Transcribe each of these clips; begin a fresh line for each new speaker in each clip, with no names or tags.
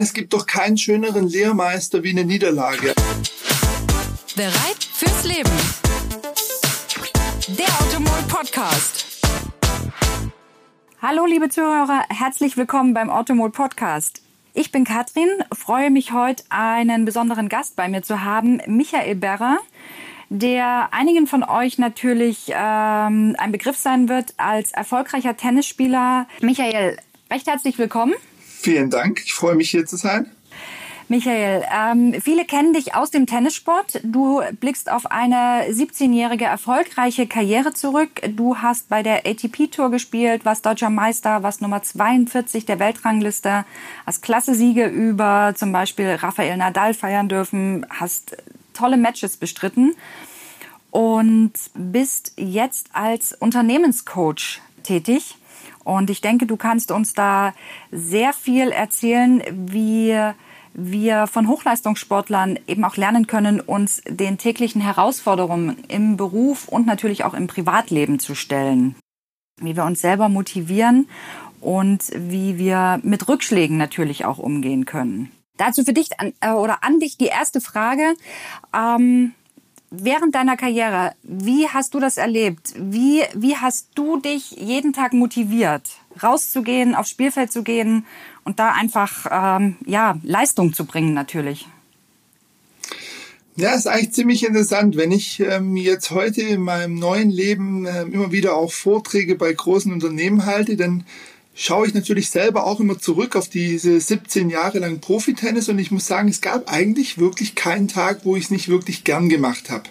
Es gibt doch keinen schöneren Lehrmeister wie eine Niederlage.
Bereit fürs Leben. Der Automol Podcast.
Hallo liebe Zuhörer, herzlich willkommen beim Automol Podcast. Ich bin Katrin, freue mich heute einen besonderen Gast bei mir zu haben, Michael Berrer, der einigen von euch natürlich ähm, ein Begriff sein wird als erfolgreicher Tennisspieler. Michael, recht herzlich willkommen.
Vielen Dank. Ich freue mich hier zu sein.
Michael, ähm, viele kennen dich aus dem Tennissport. Du blickst auf eine 17-jährige erfolgreiche Karriere zurück. Du hast bei der ATP-Tour gespielt, warst deutscher Meister, warst Nummer 42 der Weltrangliste, hast klasse Siege über zum Beispiel Rafael Nadal feiern dürfen, hast tolle Matches bestritten und bist jetzt als Unternehmenscoach tätig. Und ich denke, du kannst uns da sehr viel erzählen, wie wir von Hochleistungssportlern eben auch lernen können, uns den täglichen Herausforderungen im Beruf und natürlich auch im Privatleben zu stellen. Wie wir uns selber motivieren und wie wir mit Rückschlägen natürlich auch umgehen können. Dazu für dich an, äh, oder an dich die erste Frage. Ähm, während deiner Karriere, wie hast du das erlebt? Wie, wie hast du dich jeden Tag motiviert, rauszugehen, aufs Spielfeld zu gehen und da einfach ähm, ja, Leistung zu bringen natürlich?
Ja, ist eigentlich ziemlich interessant. Wenn ich ähm, jetzt heute in meinem neuen Leben äh, immer wieder auch Vorträge bei großen Unternehmen halte, dann schaue ich natürlich selber auch immer zurück auf diese 17 Jahre lang Profitennis und ich muss sagen, es gab eigentlich wirklich keinen Tag, wo ich es nicht wirklich gern gemacht habe.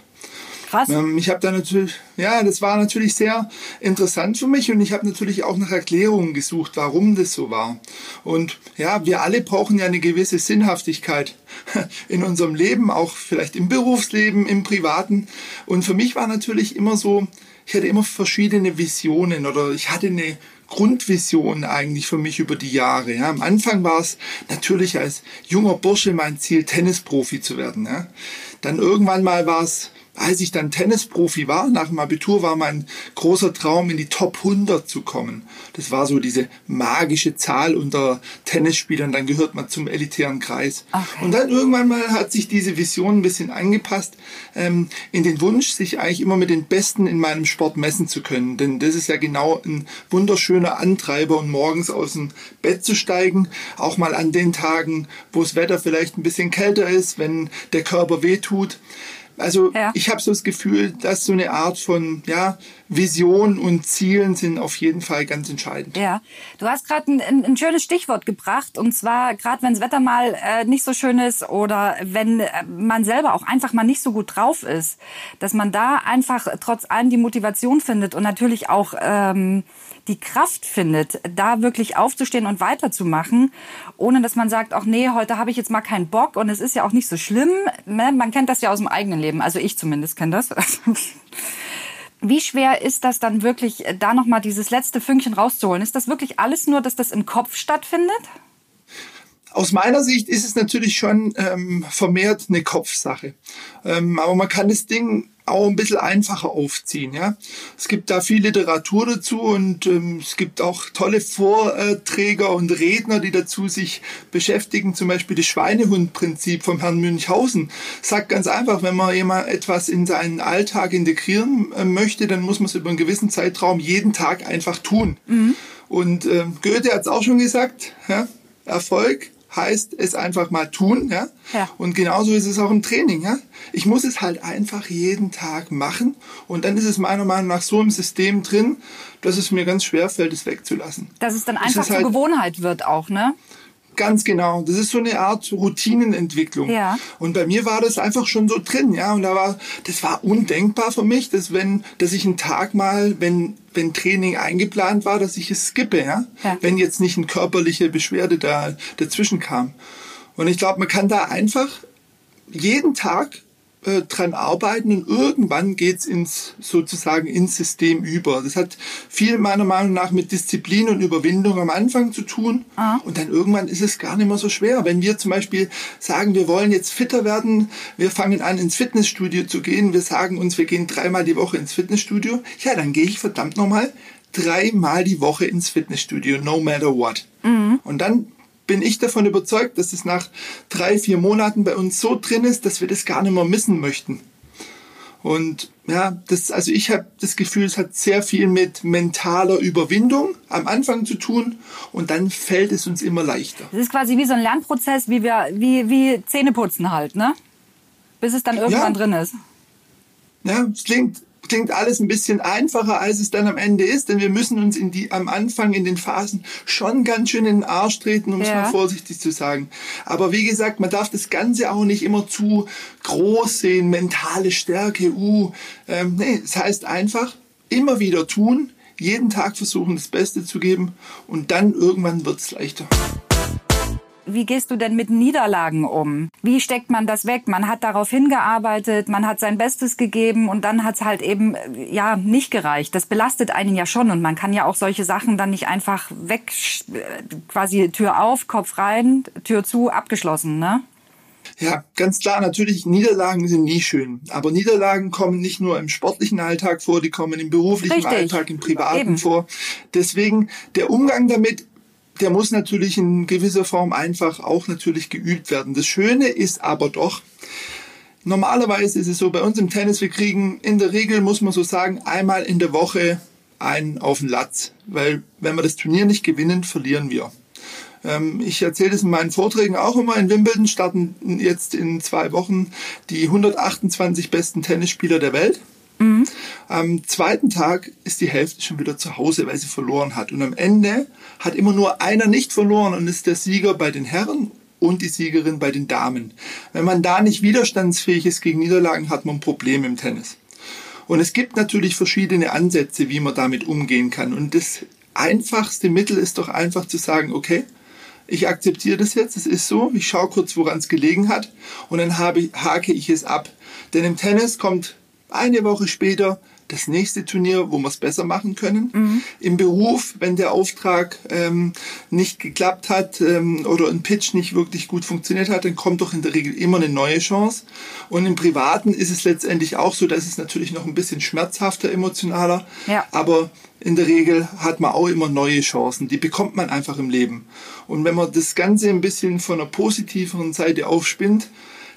Krass.
Ähm, ich habe da natürlich, ja, das war natürlich sehr interessant für mich und ich habe natürlich auch nach Erklärungen gesucht, warum das so war. Und ja, wir alle brauchen ja eine gewisse Sinnhaftigkeit in unserem Leben, auch vielleicht im Berufsleben, im Privaten. Und für mich war natürlich immer so, ich hatte immer verschiedene Visionen oder ich hatte eine Grundvision eigentlich für mich über die Jahre. Ja. Am Anfang war es natürlich als junger Bursche mein Ziel, Tennisprofi zu werden. Ja. Dann irgendwann mal war es als ich dann Tennisprofi war, nach dem Abitur war mein großer Traum, in die Top 100 zu kommen. Das war so diese magische Zahl unter Tennisspielern. Dann gehört man zum elitären Kreis. Okay. Und dann irgendwann mal hat sich diese Vision ein bisschen angepasst ähm, in den Wunsch, sich eigentlich immer mit den Besten in meinem Sport messen zu können. Denn das ist ja genau ein wunderschöner Antreiber, und morgens aus dem Bett zu steigen. Auch mal an den Tagen, wo das Wetter vielleicht ein bisschen kälter ist, wenn der Körper wehtut. Also ja. ich habe so das Gefühl, dass so eine Art von ja, Vision und Zielen sind auf jeden Fall ganz entscheidend.
Ja, du hast gerade ein, ein, ein, schönes Stichwort gebracht und zwar gerade wenn das Wetter mal äh, nicht so schön ist oder wenn äh, man selber auch einfach mal nicht so gut drauf ist, dass man da einfach trotz allem die Motivation findet und natürlich auch ähm, die Kraft findet, da wirklich aufzustehen und weiterzumachen, ohne dass man sagt, ach nee, heute habe ich jetzt mal keinen Bock und es ist ja auch nicht so schlimm. Ne? Man kennt das ja aus dem eigenen Leben, also ich zumindest kenne das. Wie schwer ist das dann wirklich, da nochmal dieses letzte Fünkchen rauszuholen? Ist das wirklich alles nur, dass das im Kopf stattfindet?
Aus meiner Sicht ist es natürlich schon ähm, vermehrt eine Kopfsache. Ähm, aber man kann das Ding auch ein bisschen einfacher aufziehen. Ja? Es gibt da viel Literatur dazu und ähm, es gibt auch tolle Vorträger und Redner, die dazu sich beschäftigen. Zum Beispiel das Schweinehundprinzip vom Herrn Münchhausen sagt ganz einfach, wenn man jemand etwas in seinen Alltag integrieren äh, möchte, dann muss man es über einen gewissen Zeitraum jeden Tag einfach tun. Mhm. Und äh, Goethe hat es auch schon gesagt, ja? Erfolg heißt es einfach mal tun, ja? ja. Und genauso ist es auch im Training, ja. Ich muss es halt einfach jeden Tag machen und dann ist es meiner Meinung nach so im System drin, dass es mir ganz schwer fällt, es wegzulassen.
Dass es dann einfach zur halt Gewohnheit wird auch, ne?
Ganz genau. Das ist so eine Art Routinenentwicklung. Ja. Und bei mir war das einfach schon so drin, ja. Und da war, das war undenkbar für mich, dass wenn, dass ich einen Tag mal, wenn, wenn Training eingeplant war, dass ich es skippe, ja. ja. Wenn jetzt nicht eine körperliche Beschwerde da dazwischen kam. Und ich glaube, man kann da einfach jeden Tag äh, dran arbeiten und irgendwann geht's ins sozusagen ins System über. Das hat viel meiner Meinung nach mit Disziplin und Überwindung am Anfang zu tun ah. und dann irgendwann ist es gar nicht mehr so schwer. Wenn wir zum Beispiel sagen, wir wollen jetzt fitter werden, wir fangen an ins Fitnessstudio zu gehen, wir sagen uns, wir gehen dreimal die Woche ins Fitnessstudio, ja, dann gehe ich verdammt nochmal dreimal die Woche ins Fitnessstudio, no matter what. Mhm. Und dann bin ich davon überzeugt, dass es nach drei, vier Monaten bei uns so drin ist, dass wir das gar nicht mehr missen möchten. Und ja, das, also ich habe das Gefühl, es hat sehr viel mit mentaler Überwindung am Anfang zu tun und dann fällt es uns immer leichter.
Das ist quasi wie so ein Lernprozess, wie wir, wie, wie Zähneputzen halt, ne? Bis es dann irgendwann ja. drin ist.
Ja, es klingt klingt alles ein bisschen einfacher, als es dann am Ende ist, denn wir müssen uns in die, am Anfang in den Phasen schon ganz schön in den Arsch treten, um es mal vorsichtig zu sagen. Aber wie gesagt, man darf das Ganze auch nicht immer zu groß sehen, mentale Stärke, uh, ähm, nee, es heißt einfach, immer wieder tun, jeden Tag versuchen, das Beste zu geben und dann irgendwann wird es leichter.
Wie gehst du denn mit Niederlagen um? Wie steckt man das weg? Man hat darauf hingearbeitet, man hat sein Bestes gegeben und dann hat es halt eben ja nicht gereicht. Das belastet einen ja schon und man kann ja auch solche Sachen dann nicht einfach weg, quasi Tür auf, Kopf rein, Tür zu, abgeschlossen, ne?
Ja, ganz klar, natürlich, Niederlagen sind nie schön. Aber Niederlagen kommen nicht nur im sportlichen Alltag vor, die kommen im beruflichen Richtig. Alltag, im privaten Eben. vor. Deswegen der Umgang damit der muss natürlich in gewisser Form einfach auch natürlich geübt werden. Das Schöne ist aber doch, normalerweise ist es so bei uns im Tennis, wir kriegen in der Regel, muss man so sagen, einmal in der Woche einen auf den Latz. Weil wenn wir das Turnier nicht gewinnen, verlieren wir. Ähm, ich erzähle das in meinen Vorträgen auch immer. In Wimbledon starten jetzt in zwei Wochen die 128 besten Tennisspieler der Welt. Mhm. Am zweiten Tag ist die Hälfte schon wieder zu Hause, weil sie verloren hat. Und am Ende hat immer nur einer nicht verloren und ist der Sieger bei den Herren und die Siegerin bei den Damen. Wenn man da nicht widerstandsfähig ist gegen Niederlagen, hat man ein Problem im Tennis. Und es gibt natürlich verschiedene Ansätze, wie man damit umgehen kann. Und das einfachste Mittel ist doch einfach zu sagen, okay, ich akzeptiere das jetzt, es ist so, ich schaue kurz, woran es gelegen hat und dann habe, hake ich es ab. Denn im Tennis kommt eine Woche später das nächste Turnier, wo wir es besser machen können. Mhm. Im Beruf, wenn der Auftrag ähm, nicht geklappt hat ähm, oder ein Pitch nicht wirklich gut funktioniert hat, dann kommt doch in der Regel immer eine neue Chance. Und im Privaten ist es letztendlich auch so, dass es natürlich noch ein bisschen schmerzhafter, emotionaler, ja. aber in der Regel hat man auch immer neue Chancen. Die bekommt man einfach im Leben. Und wenn man das Ganze ein bisschen von einer positiveren Seite aufspinnt,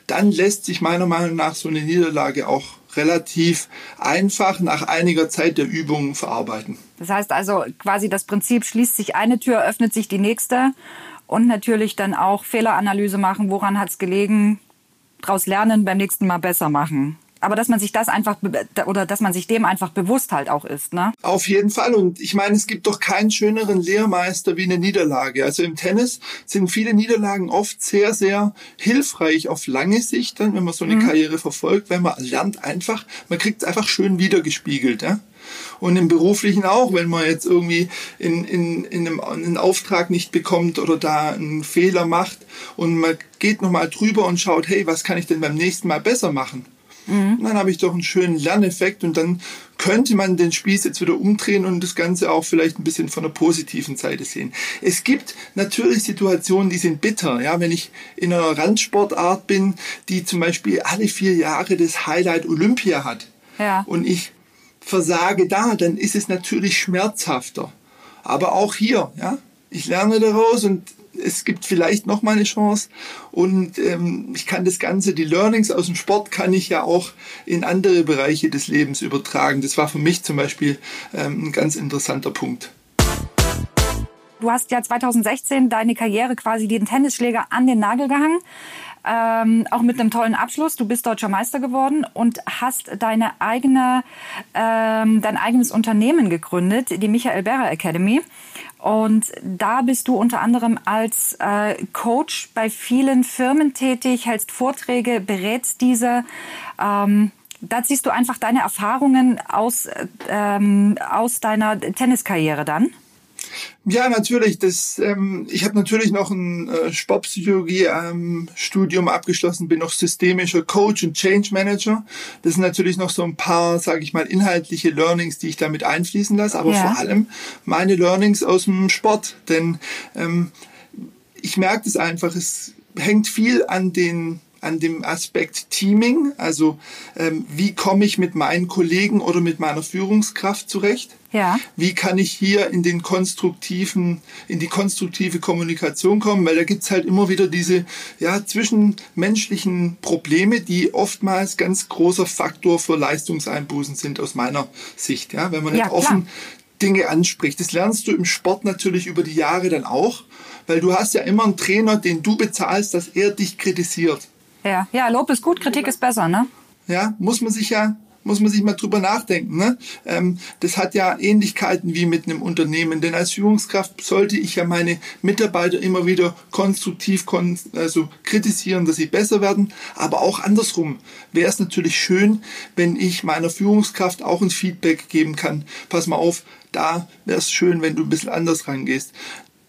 dann lässt sich meiner Meinung nach so eine Niederlage auch relativ einfach nach einiger Zeit der Übung verarbeiten.
Das heißt also quasi das Prinzip schließt sich eine Tür, öffnet sich die nächste und natürlich dann auch Fehleranalyse machen, woran hat es gelegen, daraus lernen, beim nächsten Mal besser machen aber dass man sich das einfach oder dass man sich dem einfach bewusst halt auch ist, ne?
Auf jeden Fall und ich meine, es gibt doch keinen schöneren Lehrmeister wie eine Niederlage. Also im Tennis sind viele Niederlagen oft sehr sehr hilfreich auf lange Sicht, dann, wenn man so eine mhm. Karriere verfolgt, weil man lernt einfach, man kriegt es einfach schön wiedergespiegelt, ja? Und im Beruflichen auch, wenn man jetzt irgendwie in, in, in einem, einen Auftrag nicht bekommt oder da einen Fehler macht und man geht nochmal drüber und schaut, hey, was kann ich denn beim nächsten Mal besser machen? Mhm. dann habe ich doch einen schönen Lerneffekt und dann könnte man den Spieß jetzt wieder umdrehen und das Ganze auch vielleicht ein bisschen von der positiven Seite sehen. Es gibt natürlich Situationen, die sind bitter. Ja, wenn ich in einer Randsportart bin, die zum Beispiel alle vier Jahre das Highlight Olympia hat ja. und ich versage da, dann ist es natürlich schmerzhafter. Aber auch hier, ja, ich lerne daraus und es gibt vielleicht noch mal eine Chance und ähm, ich kann das Ganze, die Learnings aus dem Sport kann ich ja auch in andere Bereiche des Lebens übertragen. Das war für mich zum Beispiel ähm, ein ganz interessanter Punkt.
Du hast ja 2016 deine Karriere quasi den Tennisschläger an den Nagel gehangen. Ähm, auch mit einem tollen Abschluss. Du bist deutscher Meister geworden und hast deine eigene, ähm, dein eigenes Unternehmen gegründet, die Michael Berrer Academy. Und da bist du unter anderem als äh, Coach bei vielen Firmen tätig, hältst Vorträge, berätst diese. Ähm, da ziehst du einfach deine Erfahrungen aus, ähm, aus deiner Tenniskarriere dann?
Ja, natürlich. Das, ähm, ich habe natürlich noch ein äh, Sportpsychologie-Studium ähm, abgeschlossen, bin noch systemischer Coach und Change Manager. Das sind natürlich noch so ein paar, sage ich mal, inhaltliche Learnings, die ich damit einfließen lasse, aber ja. vor allem meine Learnings aus dem Sport. Denn ähm, ich merke das einfach, es hängt viel an den an dem Aspekt Teaming, also ähm, wie komme ich mit meinen Kollegen oder mit meiner Führungskraft zurecht?
Ja.
Wie kann ich hier in den konstruktiven, in die konstruktive Kommunikation kommen? Weil da gibt's halt immer wieder diese ja, zwischenmenschlichen Probleme, die oftmals ganz großer Faktor für Leistungseinbußen sind aus meiner Sicht. Ja, wenn man nicht
Ja,
offen
klar.
Dinge anspricht. Das lernst du im Sport natürlich über die Jahre dann auch, weil du hast ja immer einen Trainer, den du bezahlst, dass er dich kritisiert.
Ja, ja, Lob ist gut, Kritik ist besser, ne?
Ja, muss man sich ja, muss man sich mal drüber nachdenken. Ne? Ähm, das hat ja Ähnlichkeiten wie mit einem Unternehmen, denn als Führungskraft sollte ich ja meine Mitarbeiter immer wieder konstruktiv kon also kritisieren, dass sie besser werden, aber auch andersrum wäre es natürlich schön, wenn ich meiner Führungskraft auch ein Feedback geben kann. Pass mal auf, da wäre es schön, wenn du ein bisschen anders rangehst.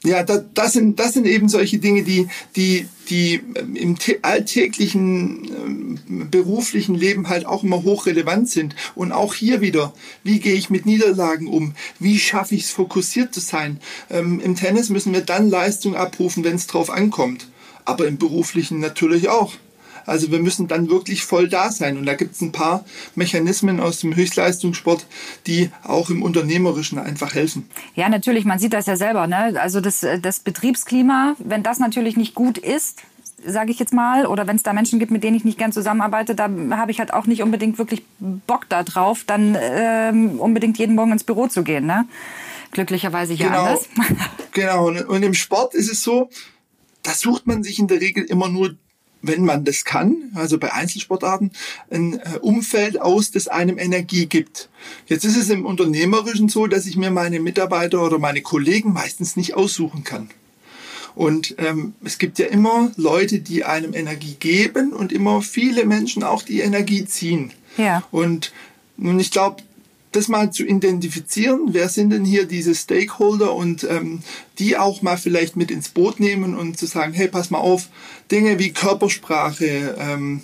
Ja, da, das, sind, das sind eben solche Dinge, die, die, die ähm, im tä- alltäglichen ähm, beruflichen Leben halt auch immer hochrelevant sind. Und auch hier wieder, wie gehe ich mit Niederlagen um? Wie schaffe ich es, fokussiert zu sein? Ähm, Im Tennis müssen wir dann Leistung abrufen, wenn es drauf ankommt. Aber im beruflichen natürlich auch. Also wir müssen dann wirklich voll da sein. Und da gibt es ein paar Mechanismen aus dem Höchstleistungssport, die auch im Unternehmerischen einfach helfen.
Ja, natürlich, man sieht das ja selber, ne? Also das, äh, das Betriebsklima, wenn das natürlich nicht gut ist, sage ich jetzt mal, oder wenn es da Menschen gibt, mit denen ich nicht gern zusammenarbeite, da habe ich halt auch nicht unbedingt wirklich Bock da drauf, dann ähm, unbedingt jeden Morgen ins Büro zu gehen, ne? Glücklicherweise hier
Genau.
anders.
Genau, und im Sport ist es so, da sucht man sich in der Regel immer nur, wenn man das kann, also bei Einzelsportarten, ein äh, Umfeld aus, das einem Energie gibt. Jetzt ist es im Unternehmerischen so, dass ich mir meine Mitarbeiter oder meine Kollegen meistens nicht aussuchen kann. Und ähm, es gibt ja immer Leute, die einem Energie geben und immer viele Menschen auch die Energie ziehen.
Ja.
Und nun, ich glaube, das mal zu identifizieren, wer sind denn hier diese Stakeholder? Und ähm, die auch mal vielleicht mit ins Boot nehmen und zu sagen, hey, pass mal auf, Dinge wie Körpersprache, ähm,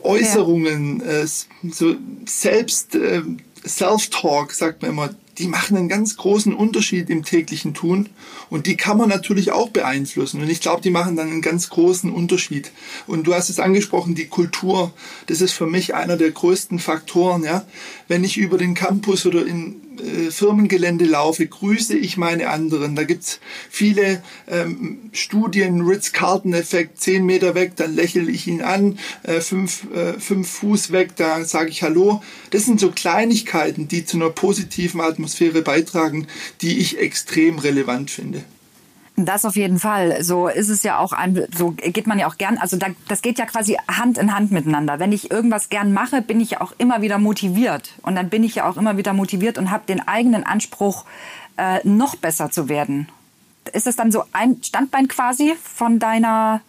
Äußerungen, äh, so selbst äh, Self-Talk, sagt man immer, die machen einen ganz großen Unterschied im täglichen Tun und die kann man natürlich auch beeinflussen und ich glaube, die machen dann einen ganz großen Unterschied. Und du hast es angesprochen, die Kultur, das ist für mich einer der größten Faktoren, ja. Wenn ich über den Campus oder in äh, Firmengelände laufe, grüße ich meine anderen. Da gibt's viele ähm, Studien, Ritz-Carlton-Effekt, zehn Meter weg, dann lächle ich ihn an, äh, fünf, äh, fünf Fuß weg, da sage ich Hallo. Das sind so Kleinigkeiten, die zu einer positiven Atmosphäre beitragen, die ich extrem relevant finde.
Das auf jeden Fall. So ist es ja auch ein, so geht man ja auch gern, also da, das geht ja quasi Hand in Hand miteinander. Wenn ich irgendwas gern mache, bin ich ja auch immer wieder motiviert. Und dann bin ich ja auch immer wieder motiviert und habe den eigenen Anspruch, äh, noch besser zu werden. Ist das dann so ein Standbein quasi von deiner,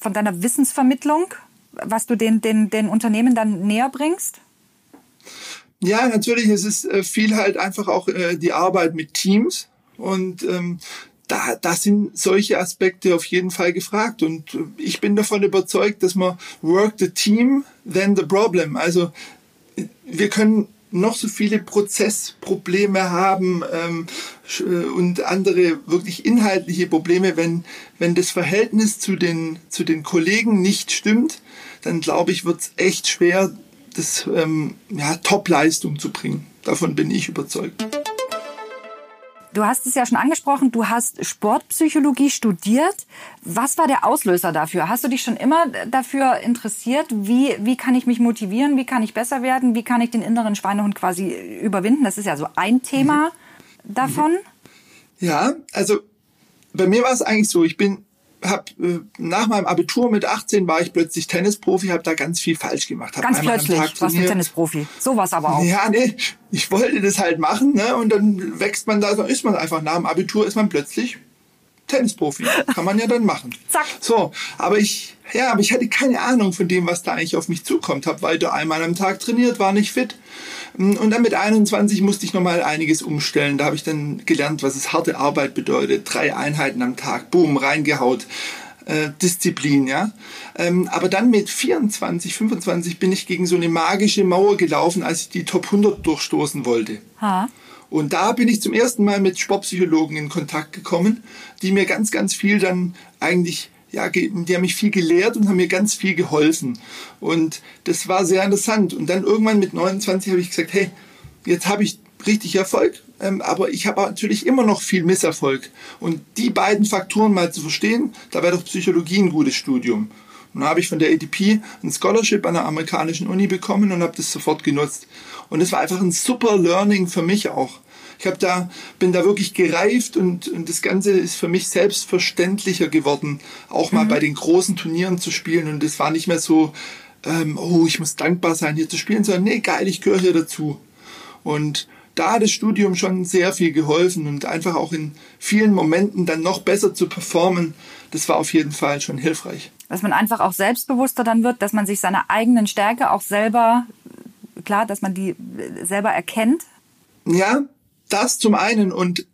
von deiner Wissensvermittlung, was du den, den, den Unternehmen dann näher bringst?
Ja, natürlich ist es äh, viel halt einfach auch äh, die Arbeit mit Teams und ähm, da, da sind solche Aspekte auf jeden Fall gefragt und äh, ich bin davon überzeugt, dass man work the team, then the problem. Also äh, wir können noch so viele Prozessprobleme haben ähm, äh, und andere wirklich inhaltliche Probleme, wenn, wenn das Verhältnis zu den, zu den Kollegen nicht stimmt, dann glaube ich, wird es echt schwer, das ähm, ja, Top-Leistung zu bringen. Davon bin ich überzeugt.
Du hast es ja schon angesprochen, du hast Sportpsychologie studiert. Was war der Auslöser dafür? Hast du dich schon immer dafür interessiert? Wie, wie kann ich mich motivieren? Wie kann ich besser werden? Wie kann ich den inneren Schweinehund quasi überwinden? Das ist ja so ein Thema davon.
Ja, also bei mir war es eigentlich so, ich bin hab, äh, nach meinem Abitur mit 18 war ich plötzlich Tennisprofi, habe da ganz viel falsch gemacht. Hab
Ganz plötzlich warst du. Tennisprofi. Sowas aber auch.
Ja, nee, ich wollte das halt machen, ne? Und dann wächst man da, dann ist man einfach nach dem Abitur ist man plötzlich Tennisprofi. Kann man ja dann machen.
Zack.
So, aber ich, ja, aber ich hatte keine Ahnung von dem, was da eigentlich auf mich zukommt. Hab weiter einmal am Tag trainiert, war nicht fit. Und dann mit 21 musste ich nochmal einiges umstellen. Da habe ich dann gelernt, was es harte Arbeit bedeutet. Drei Einheiten am Tag, boom, reingehaut. Äh, Disziplin, ja. Ähm, aber dann mit 24, 25 bin ich gegen so eine magische Mauer gelaufen, als ich die Top 100 durchstoßen wollte.
Ha.
Und da bin ich zum ersten Mal mit Sportpsychologen in Kontakt gekommen, die mir ganz, ganz viel dann eigentlich ja, die haben mich viel gelehrt und haben mir ganz viel geholfen. Und das war sehr interessant. Und dann irgendwann mit 29 habe ich gesagt, hey, jetzt habe ich richtig Erfolg, ähm, aber ich habe natürlich immer noch viel Misserfolg. Und die beiden Faktoren mal zu verstehen, da wäre doch Psychologie ein gutes Studium. Und dann habe ich von der ADP ein Scholarship an der amerikanischen Uni bekommen und habe das sofort genutzt. Und es war einfach ein super Learning für mich auch. Ich habe da, bin da wirklich gereift und, und das Ganze ist für mich selbstverständlicher geworden, auch mal mhm. bei den großen Turnieren zu spielen. Und es war nicht mehr so, ähm, oh, ich muss dankbar sein, hier zu spielen, sondern nee, geil, ich gehöre hier dazu. Und da hat das Studium schon sehr viel geholfen und einfach auch in vielen Momenten dann noch besser zu performen, das war auf jeden Fall schon hilfreich.
Dass man einfach auch selbstbewusster dann wird, dass man sich seiner eigenen Stärke auch selber, klar, dass man die selber erkennt.
Ja, das zum einen und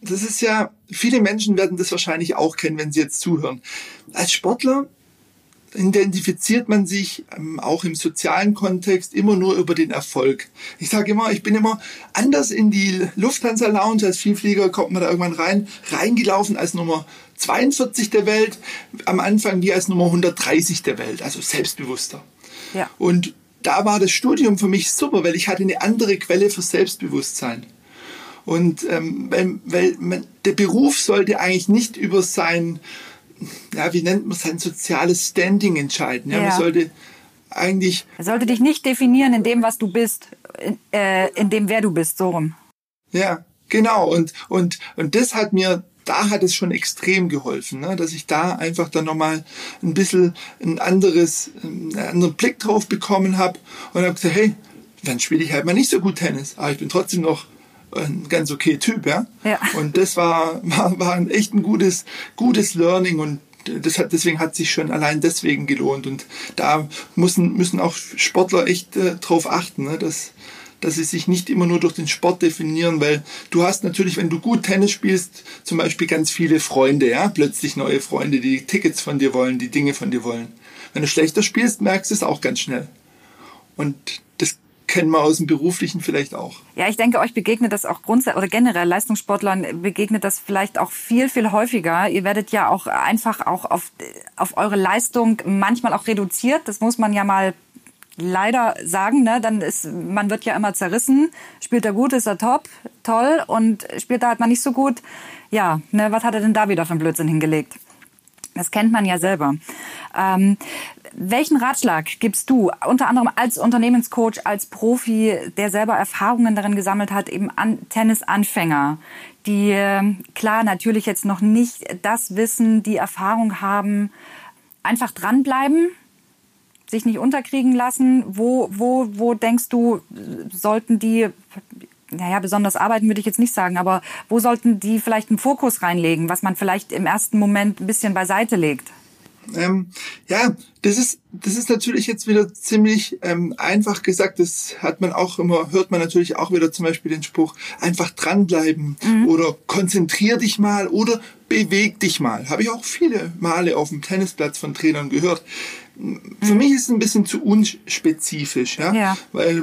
das ist ja, viele Menschen werden das wahrscheinlich auch kennen, wenn sie jetzt zuhören. Als Sportler identifiziert man sich ähm, auch im sozialen Kontext immer nur über den Erfolg. Ich sage immer, ich bin immer anders in die Lufthansa Lounge als Vielflieger, kommt man da irgendwann rein, reingelaufen als Nummer 42 der Welt, am Anfang wie als Nummer 130 der Welt, also selbstbewusster. Ja. Und da war das Studium für mich super, weil ich hatte eine andere Quelle für Selbstbewusstsein. Und ähm, weil, weil man, der Beruf sollte eigentlich nicht über sein ja, wie nennt man sein soziales Standing entscheiden. Ja, ja. man sollte eigentlich.
Er sollte dich nicht definieren in dem, was du bist, in, äh, in dem, wer du bist, so rum.
Ja, genau. Und, und, und das hat mir, da hat es schon extrem geholfen, ne? dass ich da einfach dann nochmal ein bisschen ein anderes, einen anderen Blick drauf bekommen habe und habe gesagt, hey, dann spiele ich halt mal nicht so gut Tennis, aber ich bin trotzdem noch ein ganz okay Typ, ja. ja. Und das war, war, war ein echt ein gutes, gutes Learning und das hat, deswegen hat sich schon allein deswegen gelohnt. Und da müssen, müssen auch Sportler echt äh, drauf achten, ne, dass, dass sie sich nicht immer nur durch den Sport definieren, weil du hast natürlich, wenn du gut Tennis spielst, zum Beispiel ganz viele Freunde, ja, plötzlich neue Freunde, die Tickets von dir wollen, die Dinge von dir wollen. Wenn du schlechter spielst, merkst du es auch ganz schnell. Und kennen wir aus dem Beruflichen vielleicht auch.
Ja, ich denke, euch begegnet das auch grundsätzlich oder generell Leistungssportlern begegnet das vielleicht auch viel, viel häufiger. Ihr werdet ja auch einfach auch auf, auf eure Leistung manchmal auch reduziert. Das muss man ja mal leider sagen, ne? Dann ist, man wird ja immer zerrissen. Spielt er gut, ist er top, toll. Und spielt er halt mal nicht so gut. Ja, ne, was hat er denn da wieder für einen Blödsinn hingelegt? Das kennt man ja selber. Ähm, welchen Ratschlag gibst du, unter anderem als Unternehmenscoach, als Profi, der selber Erfahrungen darin gesammelt hat, eben an Tennisanfänger, die ähm, klar natürlich jetzt noch nicht das Wissen, die Erfahrung haben, einfach dranbleiben, sich nicht unterkriegen lassen? Wo, wo, wo denkst du, sollten die naja, besonders arbeiten würde ich jetzt nicht sagen, aber wo sollten die vielleicht einen Fokus reinlegen, was man vielleicht im ersten Moment ein bisschen beiseite legt?
Ähm, ja, das ist, das ist natürlich jetzt wieder ziemlich ähm, einfach gesagt. Das hat man auch immer, hört man natürlich auch wieder zum Beispiel den Spruch, einfach dranbleiben mhm. oder konzentrier dich mal oder beweg dich mal. Habe ich auch viele Male auf dem Tennisplatz von Trainern gehört. Für mich ist es ein bisschen zu unspezifisch, ja? ja. Weil,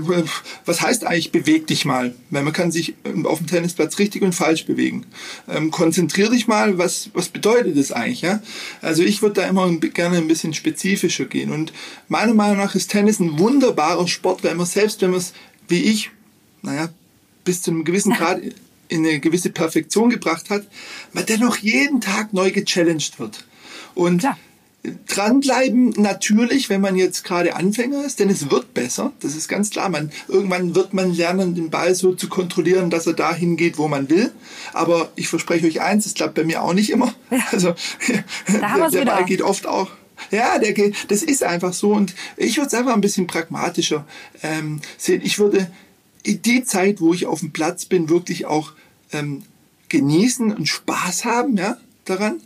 was heißt eigentlich, beweg dich mal? Weil man kann sich ähm, auf dem Tennisplatz richtig und falsch bewegen. Ähm, konzentrier dich mal, was, was bedeutet das eigentlich, ja? Also ich würde da immer gerne ein bisschen spezifischer gehen. Und meiner Meinung nach ist Tennis ein wunderbarer Sport, weil man selbst, wenn man es, wie ich, naja, bis zu einem gewissen Grad in eine gewisse Perfektion gebracht hat, man dennoch jeden Tag neu gechallenged wird. Und ja dranbleiben natürlich, wenn man jetzt gerade Anfänger ist, denn es wird besser. Das ist ganz klar. Man, irgendwann wird man lernen, den Ball so zu kontrollieren, dass er dahin geht, wo man will. Aber ich verspreche euch eins, es klappt bei mir auch nicht immer. Also der, der Ball geht oft auch. Ja, der geht, das ist einfach so. Und ich würde es einfach ein bisschen pragmatischer ähm, sehen. Ich würde die Zeit, wo ich auf dem Platz bin, wirklich auch ähm, genießen und Spaß haben, ja, daran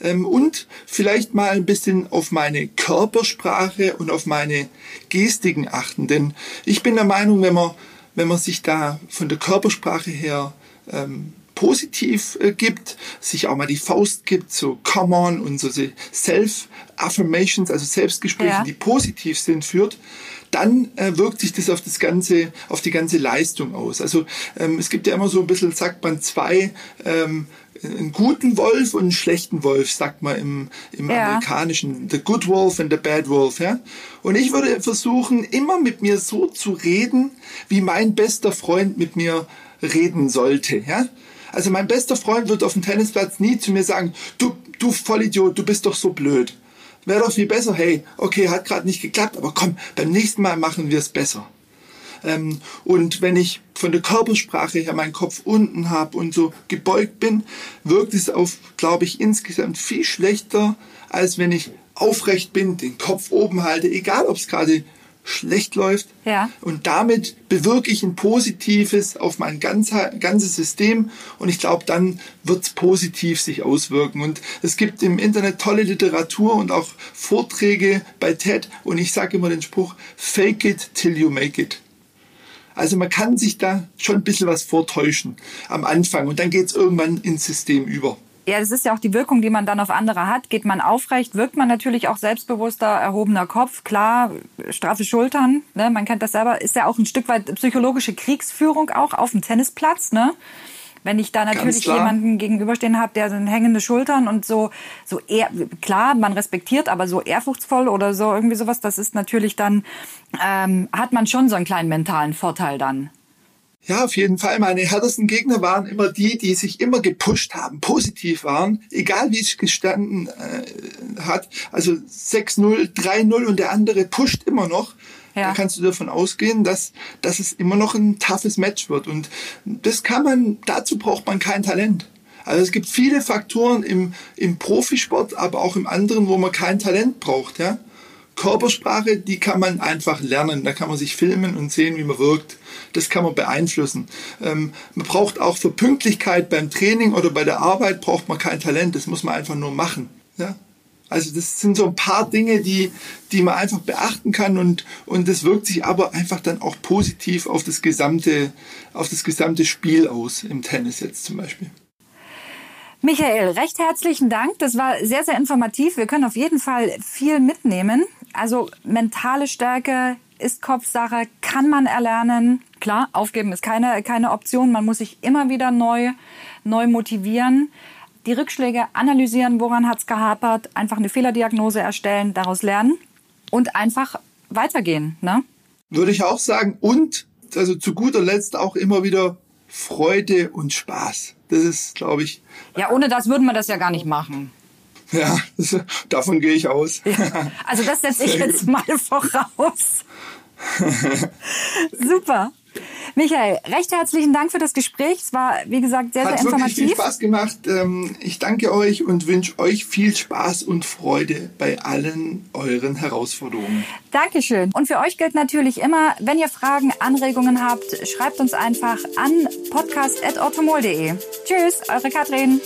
ähm, und vielleicht mal ein bisschen auf meine Körpersprache und auf meine Gestiken achten. Denn ich bin der Meinung, wenn man, wenn man sich da von der Körpersprache her ähm, positiv äh, gibt, sich auch mal die Faust gibt, so come on und so Self-Affirmations, also Selbstgespräche, ja. die positiv sind, führt, dann äh, wirkt sich das auf das ganze, auf die ganze Leistung aus. Also ähm, es gibt ja immer so ein bisschen, sagt man, zwei ähm, einen guten Wolf und einen schlechten Wolf, sagt man im, im
Ja.
Amerikanischen. The good wolf and the bad wolf, ja. Und ich würde versuchen, immer mit mir so zu reden, wie mein bester Freund mit mir reden sollte, ja. Also mein bester Freund wird auf dem Tennisplatz nie zu mir sagen, du, du Vollidiot, du bist doch so blöd. Wäre doch viel besser, hey, okay, hat gerade nicht geklappt, aber komm, beim nächsten Mal machen wir es besser. Ähm, und wenn ich von der Körpersprache her meinen Kopf unten habe und so gebeugt bin, wirkt es auf, glaube ich, insgesamt viel schlechter, als wenn ich aufrecht bin, den Kopf oben halte, egal ob es gerade schlecht läuft.
Ja.
Und damit bewirke ich ein Positives auf mein ganzer, ganzes System und ich glaube, dann wird es positiv sich auswirken. Und es gibt im Internet tolle Literatur und auch Vorträge bei TED und ich sage immer den Spruch, fake it till you make it. Also man kann sich da schon ein bisschen was vortäuschen am Anfang und dann geht es irgendwann ins System über.
Ja, das ist ja auch die Wirkung, die man dann auf andere hat. Geht man aufrecht, wirkt man natürlich auch selbstbewusster, erhobener Kopf, klar, straffe Schultern, ne, man kennt das selber, ist ja auch ein Stück weit psychologische Kriegsführung auch auf dem Tennisplatz, ne? Wenn ich da natürlich jemanden gegenüberstehen habe, der so hängende Schultern und so, so eher, klar, man respektiert, aber so ehrfurchtsvoll oder so irgendwie sowas, das ist natürlich dann, ähm, hat man schon so einen kleinen mentalen Vorteil dann.
Ja, auf jeden Fall. Meine härtesten Gegner waren immer die, die sich immer gepusht haben, positiv waren, egal wie es gestanden äh, hat. Also 6-0, 3-0 und der andere pusht immer noch.
Ja.
Kannst du davon ausgehen, dass, dass es immer noch ein toughes Match wird. Und das kann man, dazu braucht man kein Talent. Also es gibt viele Faktoren im, im Profisport, aber auch im anderen, wo man kein Talent braucht. Ja? Körpersprache, die kann man einfach lernen. Da kann man sich filmen und sehen, wie man wirkt. Das kann man beeinflussen. Ähm, man braucht auch für Pünktlichkeit beim Training oder bei der Arbeit braucht man kein Talent. Das muss man einfach nur machen. Ja? Also das sind so ein paar Dinge, die, die man einfach beachten kann und, und das wirkt sich aber einfach dann auch positiv auf das gesamte, auf das gesamte Spiel aus, im Tennis jetzt zum Beispiel.
Michael, recht herzlichen Dank. Das war sehr, sehr informativ. Wir können auf jeden Fall viel mitnehmen. Also mentale Stärke ist Kopfsache, kann man erlernen. Klar, aufgeben ist keine, keine Option. Man muss sich immer wieder neu, neu motivieren. Die Rückschläge analysieren, woran hat's gehapert, einfach eine Fehlerdiagnose erstellen, daraus lernen und einfach weitergehen. Ne?
Würde ich auch sagen. Und also zu guter Letzt auch immer wieder Freude und Spaß. Das ist, glaube ich,
Ja, ohne das würden wir das ja gar nicht machen.
ja, das, davon gehe ich aus.
Also das setze ich jetzt mal voraus. Super. Michael, recht herzlichen Dank für das Gespräch. Es war, wie gesagt, sehr, sehr
Hat wirklich viel
informativ.
Spaß gemacht. Ähm, Ich danke euch und wünsche euch viel Spaß und Freude bei allen euren Herausforderungen.
Dankeschön. Und für euch gilt natürlich immer, wenn ihr Fragen, Anregungen habt, schreibt uns einfach an podcast.automol.de. Tschüss, eure Katrin.